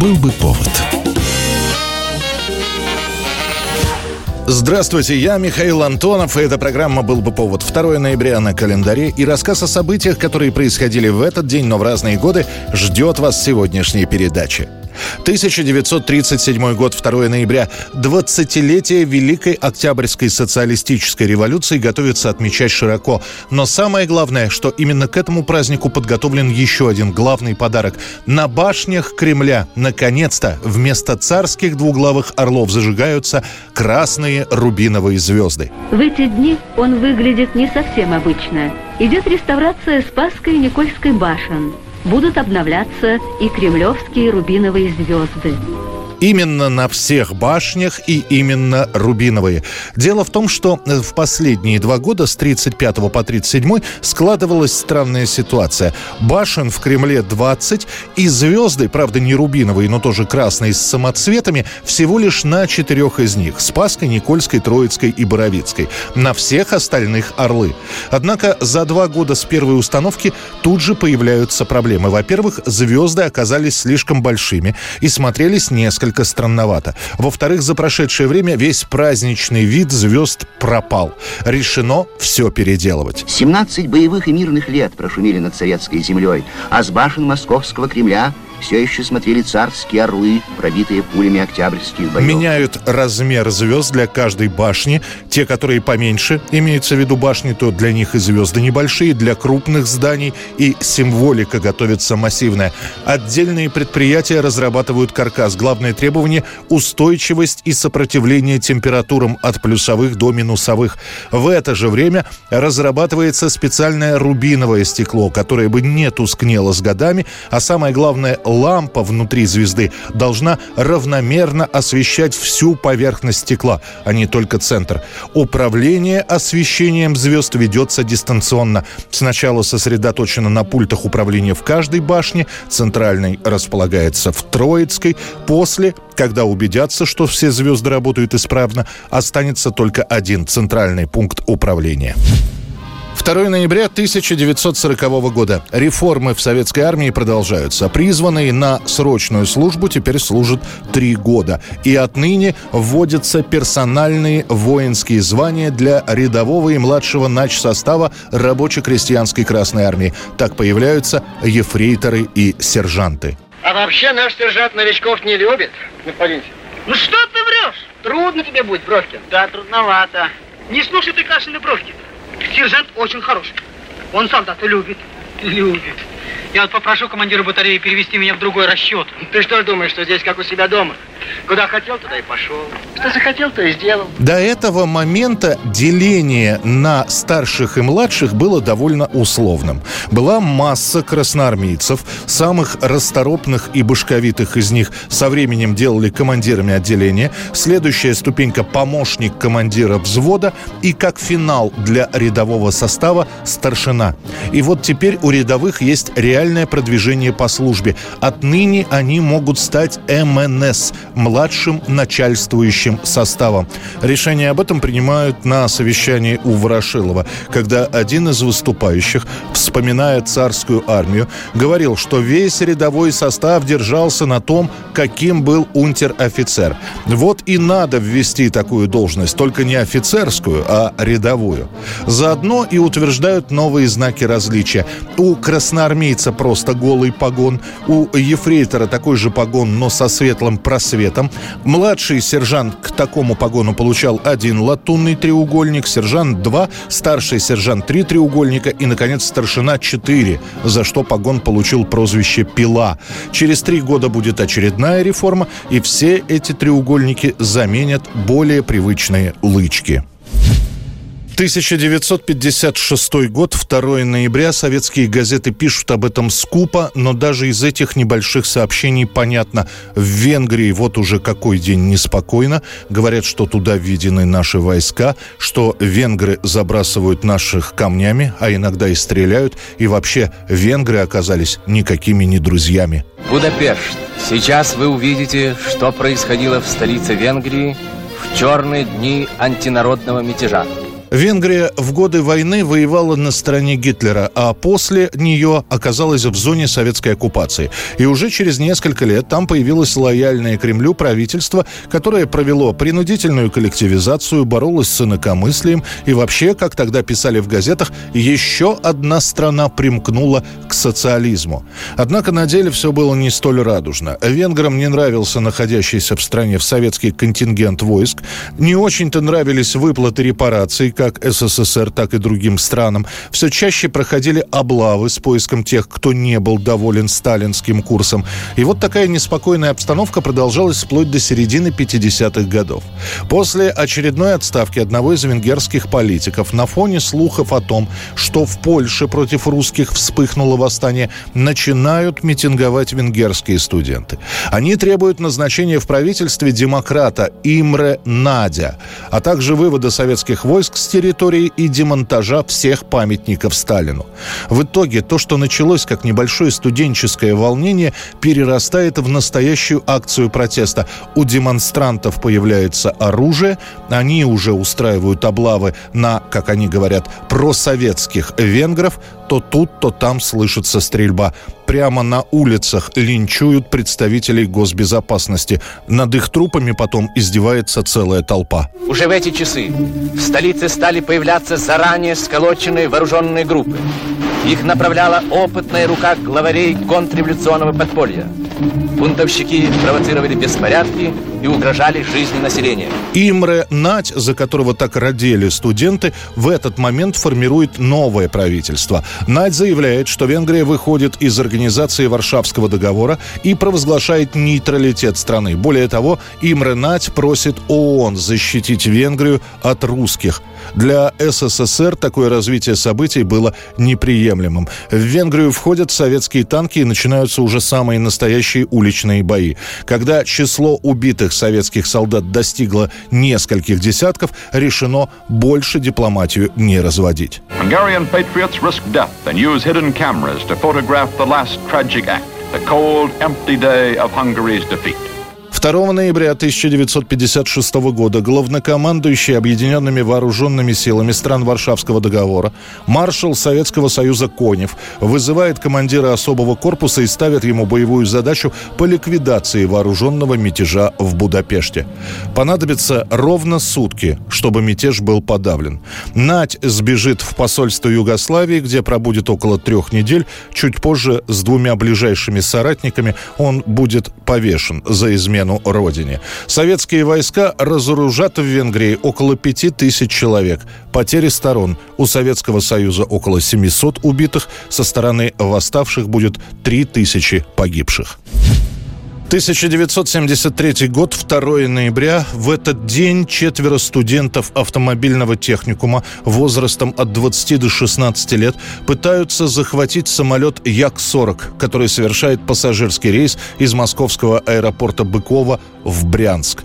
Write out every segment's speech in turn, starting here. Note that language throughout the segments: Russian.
Был бы повод. Здравствуйте, я Михаил Антонов, и эта программа «Был бы повод». 2 ноября на календаре и рассказ о событиях, которые происходили в этот день, но в разные годы, ждет вас сегодняшней передачи. 1937 год, 2 ноября. 20-летие Великой Октябрьской социалистической революции готовится отмечать широко. Но самое главное, что именно к этому празднику подготовлен еще один главный подарок. На башнях Кремля, наконец-то, вместо царских двуглавых орлов зажигаются красные рубиновые звезды. В эти дни он выглядит не совсем обычно. Идет реставрация Спасской и Никольской башен будут обновляться и кремлевские рубиновые звезды. Именно на всех башнях и именно рубиновые. Дело в том, что в последние два года, с 35 по 37, складывалась странная ситуация. Башен в Кремле 20, и звезды, правда не рубиновые, но тоже красные с самоцветами, всего лишь на четырех из них. Спасской, Никольской, Троицкой и Боровицкой. На всех остальных орлы. Однако за два года с первой установки тут же появляются проблемы. Во-первых, звезды оказались слишком большими и смотрелись несколько несколько странновато. Во-вторых, за прошедшее время весь праздничный вид звезд пропал. Решено все переделывать. 17 боевых и мирных лет прошумели над советской землей, а с башен московского Кремля все еще смотрели царские орлы, пробитые пулями октябрьских боев. Меняют размер звезд для каждой башни. Те, которые поменьше, имеется в виду башни, то для них и звезды небольшие, для крупных зданий и символика готовится массивная. Отдельные предприятия разрабатывают каркас. Главное требование – устойчивость и сопротивление температурам от плюсовых до минусовых. В это же время разрабатывается специальное рубиновое стекло, которое бы не тускнело с годами, а самое главное лампа внутри звезды должна равномерно освещать всю поверхность стекла, а не только центр. Управление освещением звезд ведется дистанционно. Сначала сосредоточено на пультах управления в каждой башне, центральный располагается в Троицкой, после когда убедятся, что все звезды работают исправно, останется только один центральный пункт управления. 2 ноября 1940 года. Реформы в советской армии продолжаются. Призванные на срочную службу теперь служат три года. И отныне вводятся персональные воинские звания для рядового и младшего нач-состава рабоче-крестьянской Красной Армии. Так появляются ефрейторы и сержанты. А вообще наш сержант новичков не любит, господин. Ну что ты врешь? Трудно тебе будет, Бровкин. Да, трудновато. Не слушай ты Кашина Бровкина. Сержант очень хороший. Он солдата любит. Любит. Я вот попрошу командира батареи перевести меня в другой расчет. Ты что думаешь, что здесь как у себя дома? Куда хотел, туда и пошел. Что захотел, то и сделал. До этого момента деление на старших и младших было довольно условным. Была масса красноармейцев, самых расторопных и башковитых из них со временем делали командирами отделения. Следующая ступенька – помощник командира взвода. И как финал для рядового состава – старшина. И вот теперь у рядовых есть реальное продвижение по службе. Отныне они могут стать МНС – младшим начальствующим составом. Решение об этом принимают на совещании у Ворошилова, когда один из выступающих, вспоминая царскую армию, говорил, что весь рядовой состав держался на том, каким был унтер-офицер. Вот и надо ввести такую должность, только не офицерскую, а рядовую. Заодно и утверждают новые знаки различия. У красноармейца просто голый погон, у ефрейтора такой же погон, но со светлым просветом цветом. Младший сержант к такому погону получал один латунный треугольник, сержант два, старший сержант три треугольника и, наконец, старшина четыре, за что погон получил прозвище «Пила». Через три года будет очередная реформа, и все эти треугольники заменят более привычные лычки. 1956 год, 2 ноября. Советские газеты пишут об этом скупо, но даже из этих небольших сообщений понятно. В Венгрии вот уже какой день неспокойно. Говорят, что туда введены наши войска, что венгры забрасывают наших камнями, а иногда и стреляют. И вообще, венгры оказались никакими не друзьями. Будапешт. Сейчас вы увидите, что происходило в столице Венгрии в черные дни антинародного мятежа. Венгрия в годы войны воевала на стороне Гитлера, а после нее оказалась в зоне советской оккупации. И уже через несколько лет там появилось лояльное Кремлю правительство, которое провело принудительную коллективизацию, боролось с инакомыслием и вообще, как тогда писали в газетах, еще одна страна примкнула к социализму. Однако на деле все было не столь радужно. Венграм не нравился находящийся в стране в советский контингент войск, не очень-то нравились выплаты репараций, как СССР, так и другим странам, все чаще проходили облавы с поиском тех, кто не был доволен сталинским курсом. И вот такая неспокойная обстановка продолжалась вплоть до середины 50-х годов. После очередной отставки одного из венгерских политиков на фоне слухов о том, что в Польше против русских вспыхнуло восстание, начинают митинговать венгерские студенты. Они требуют назначения в правительстве демократа Имре Надя, а также вывода советских войск с территории и демонтажа всех памятников Сталину. В итоге то, что началось как небольшое студенческое волнение, перерастает в настоящую акцию протеста. У демонстрантов появляется оружие, они уже устраивают облавы на, как они говорят, просоветских венгров, то тут, то там слышится стрельба. Прямо на улицах линчуют представителей госбезопасности. Над их трупами потом издевается целая толпа. Уже в эти часы в столице стали появляться заранее сколоченные вооруженные группы. Их направляла опытная рука главарей контрреволюционного подполья. Бунтовщики провоцировали беспорядки и угрожали жизни населения. Имре Нать, за которого так родили студенты, в этот момент формирует новое правительство. Нать заявляет, что Венгрия выходит из организации Варшавского договора и провозглашает нейтралитет страны. Более того, Имре Нать просит ООН защитить Венгрию от русских. Для СССР такое развитие событий было неприемлемым. В Венгрию входят советские танки и начинаются уже самые настоящие уличные бои. Когда число убитых советских солдат достигло нескольких десятков, решено больше дипломатию не разводить. The cold, empty day of Hungary's defeat. 2 ноября 1956 года главнокомандующий Объединенными Вооруженными Силами стран Варшавского договора маршал Советского Союза Конев вызывает командира особого корпуса и ставит ему боевую задачу по ликвидации вооруженного мятежа в Будапеште. Понадобится ровно сутки, чтобы мятеж был подавлен. Нать сбежит в посольство Югославии, где пробудет около трех недель. Чуть позже с двумя ближайшими соратниками он будет повешен за измену измену родине. Советские войска разоружат в Венгрии около пяти тысяч человек. Потери сторон. У Советского Союза около 700 убитых, со стороны восставших будет 3 тысячи погибших. 1973 год, 2 ноября. В этот день четверо студентов автомобильного техникума возрастом от 20 до 16 лет пытаются захватить самолет Як-40, который совершает пассажирский рейс из московского аэропорта Быкова в Брянск.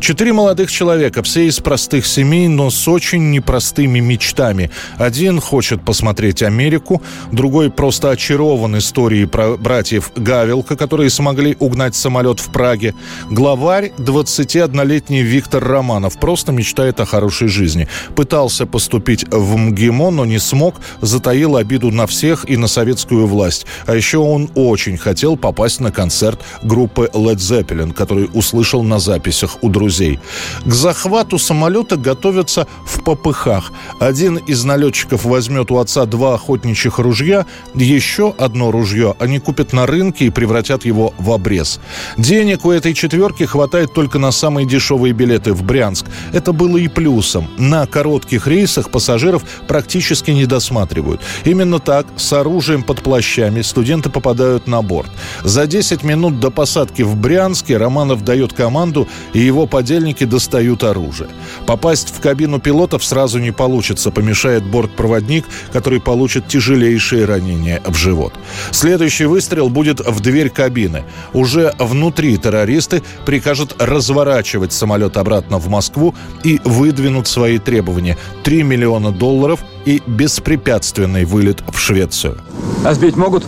Четыре молодых человека, все из простых семей, но с очень непростыми мечтами. Один хочет посмотреть Америку, другой просто очарован историей про братьев Гавелка, которые смогли угнать самолет в Праге. Главарь, 21-летний Виктор Романов, просто мечтает о хорошей жизни. Пытался поступить в МГИМО, но не смог, затаил обиду на всех и на советскую власть. А еще он очень хотел попасть на концерт группы Led Zeppelin, который услышал на записях у друзей. К захвату самолета готовятся в попыхах. Один из налетчиков возьмет у отца два охотничьих ружья, еще одно ружье они купят на рынке и превратят его в обрез. Денег у этой четверки хватает только на самые дешевые билеты в Брянск. Это было и плюсом. На коротких рейсах пассажиров практически не досматривают. Именно так, с оружием под плащами, студенты попадают на борт. За 10 минут до посадки в Брянске Романов дает команду, и его подельники достают оружие. Попасть в кабину пилотов сразу не получится, помешает бортпроводник, который получит тяжелейшие ранения в живот. Следующий выстрел будет в дверь кабины. Уже внутри террористы прикажут разворачивать самолет обратно в Москву и выдвинут свои требования. 3 миллиона долларов и беспрепятственный вылет в Швецию. А сбить могут?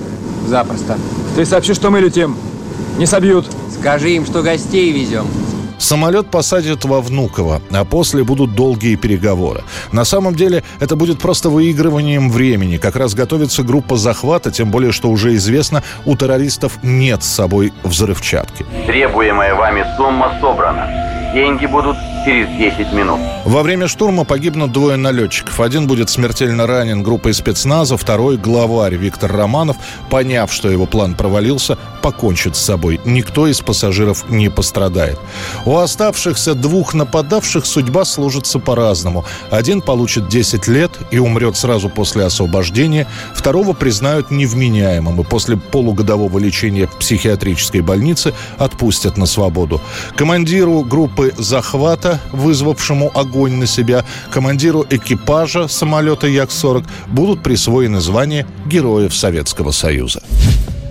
Запросто. Ты сообщи, что мы летим. Не собьют. Скажи им, что гостей везем. Самолет посадят во Внуково, а после будут долгие переговоры. На самом деле это будет просто выигрыванием времени. Как раз готовится группа захвата, тем более, что уже известно, у террористов нет с собой взрывчатки. Требуемая вами сумма собрана. Деньги будут через 10 минут. Во время штурма погибнут двое налетчиков. Один будет смертельно ранен группой спецназа, второй, главарь Виктор Романов, поняв, что его план провалился, покончит с собой. Никто из пассажиров не пострадает. У оставшихся двух нападавших судьба сложится по-разному. Один получит 10 лет и умрет сразу после освобождения, второго признают невменяемым и после полугодового лечения в психиатрической больнице отпустят на свободу. Командиру группы захвата самолета, вызвавшему огонь на себя, командиру экипажа самолета Як-40 будут присвоены звания Героев Советского Союза.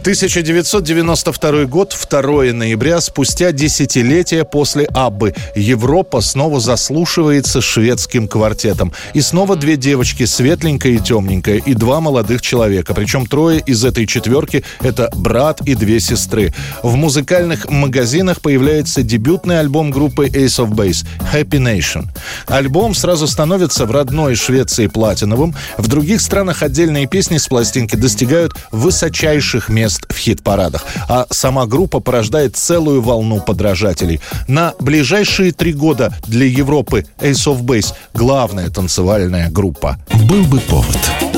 1992 год, 2 ноября, спустя десятилетия после Аббы, Европа снова заслушивается шведским квартетом. И снова две девочки, светленькая и темненькая, и два молодых человека. Причем трое из этой четверки – это брат и две сестры. В музыкальных магазинах появляется дебютный альбом группы Ace of Base – Happy Nation. Альбом сразу становится в родной Швеции платиновым. В других странах отдельные песни с пластинки достигают высочайших мест мест в хит-парадах. А сама группа порождает целую волну подражателей. На ближайшие три года для Европы Ace of Base главная танцевальная группа. Был бы повод.